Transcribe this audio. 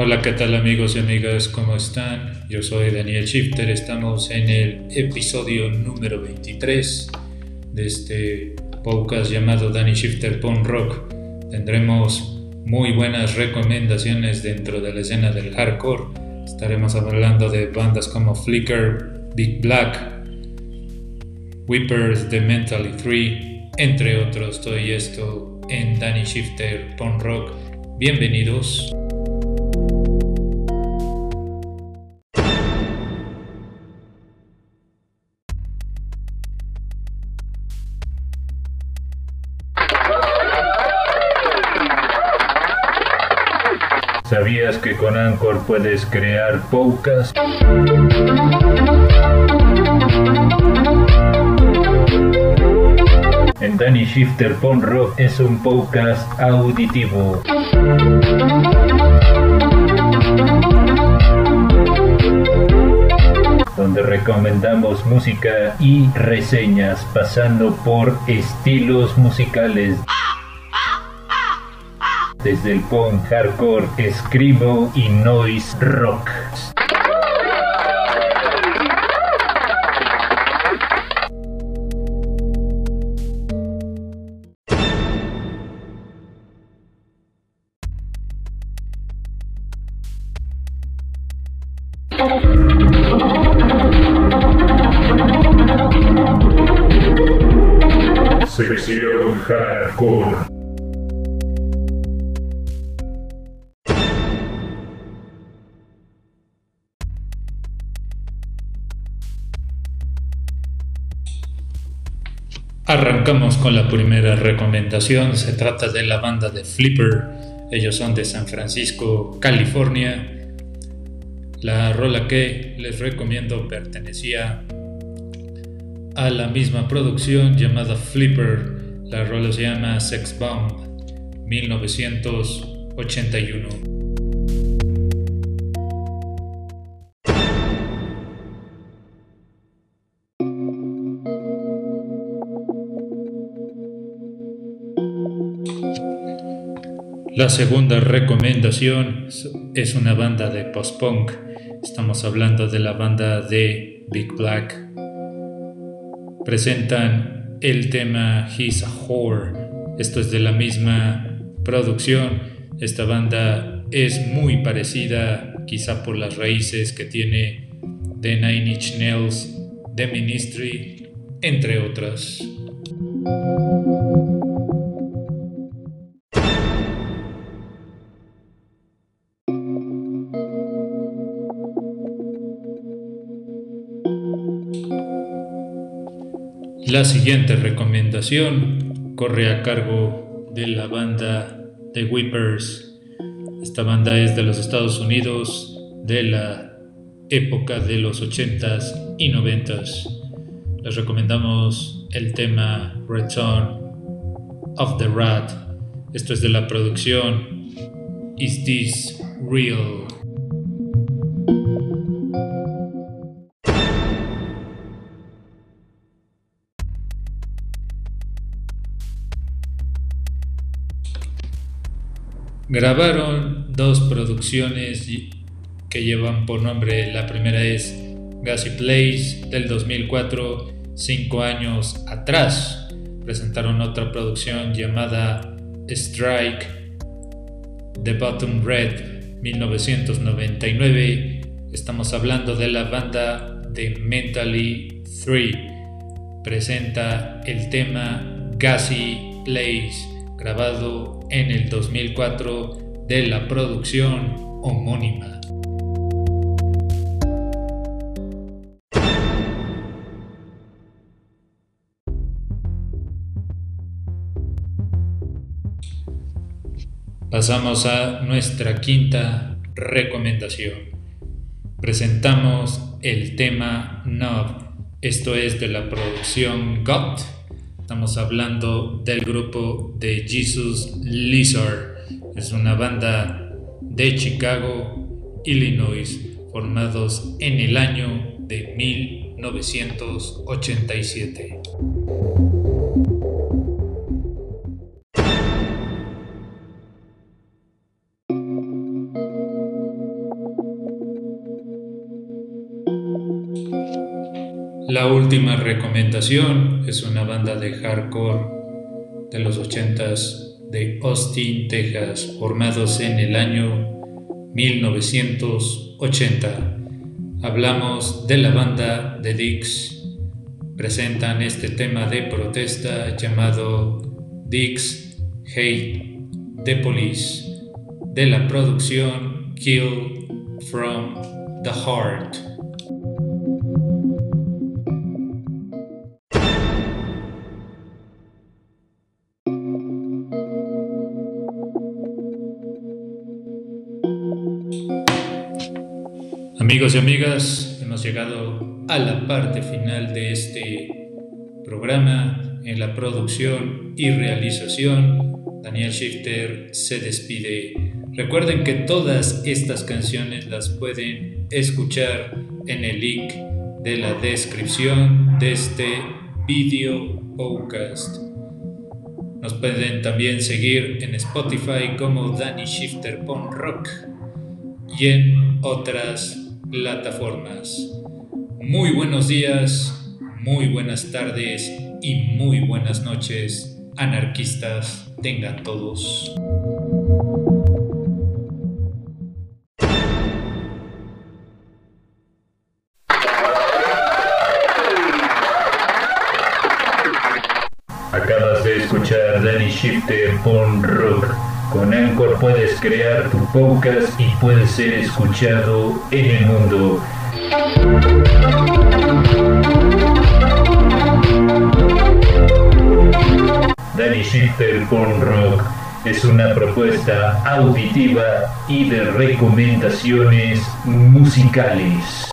Hola, ¿qué tal amigos y amigas? ¿Cómo están? Yo soy Daniel Shifter, estamos en el episodio número 23 de este podcast llamado Danny Shifter Punk Rock. Tendremos muy buenas recomendaciones dentro de la escena del hardcore. Estaremos hablando de bandas como Flicker, Big Black, Whippers, The Mentally Free, entre otros. Todo esto en Danny Shifter Punk Rock. Bienvenidos. ¿Sabías que con Anchor puedes crear podcasts? En Danny Shifter Pon Rock es un podcast auditivo. donde recomendamos música y reseñas pasando por estilos musicales desde el punk, hardcore, screamo y noise rock. Sección Hardcore. Arrancamos con la primera recomendación. Se trata de la banda de Flipper. Ellos son de San Francisco, California. La rola que les recomiendo pertenecía a la misma producción llamada Flipper. La rola se llama Sex Bomb 1981. La segunda recomendación es una banda de post-punk. Estamos hablando de la banda de Big Black. Presentan el tema He's a Whore. Esto es de la misma producción. Esta banda es muy parecida, quizá por las raíces que tiene de Nine Inch Nails, The Ministry, entre otras. La siguiente recomendación corre a cargo de la banda The Whippers. Esta banda es de los Estados Unidos de la época de los 80s y 90s. Les recomendamos el tema Return of the Rat. Esto es de la producción Is This Real? Grabaron dos producciones que llevan por nombre, la primera es Gassy Place del 2004, cinco años atrás. Presentaron otra producción llamada Strike, The Bottom Red 1999. Estamos hablando de la banda de Mentally 3. Presenta el tema Gassy Place grabado en el 2004 de la producción homónima. Pasamos a nuestra quinta recomendación. Presentamos el tema Knob. Esto es de la producción GOT Estamos hablando del grupo de Jesus Lizard. Es una banda de Chicago, Illinois, formados en el año de 1987. La última recomendación es una banda de hardcore de los 80s de Austin, Texas, formados en el año 1980. Hablamos de la banda The Dix. Presentan este tema de protesta llamado Dix Hate the Police de la producción Kill from the Heart. Amigos y amigas, hemos llegado a la parte final de este programa. En la producción y realización, Daniel Shifter se despide. Recuerden que todas estas canciones las pueden escuchar en el link de la descripción de este video podcast. Nos pueden también seguir en Spotify como Danny Shifter Punk Rock y en otras plataformas. Muy buenos días, muy buenas tardes y muy buenas noches, anarquistas, tengan todos. Acabas de escuchar Danny Shifter Punk Rock. Con Anchor puedes crear tu podcast y puedes ser escuchado en el mundo. Danny Shifter Punk Rock es una propuesta auditiva y de recomendaciones musicales.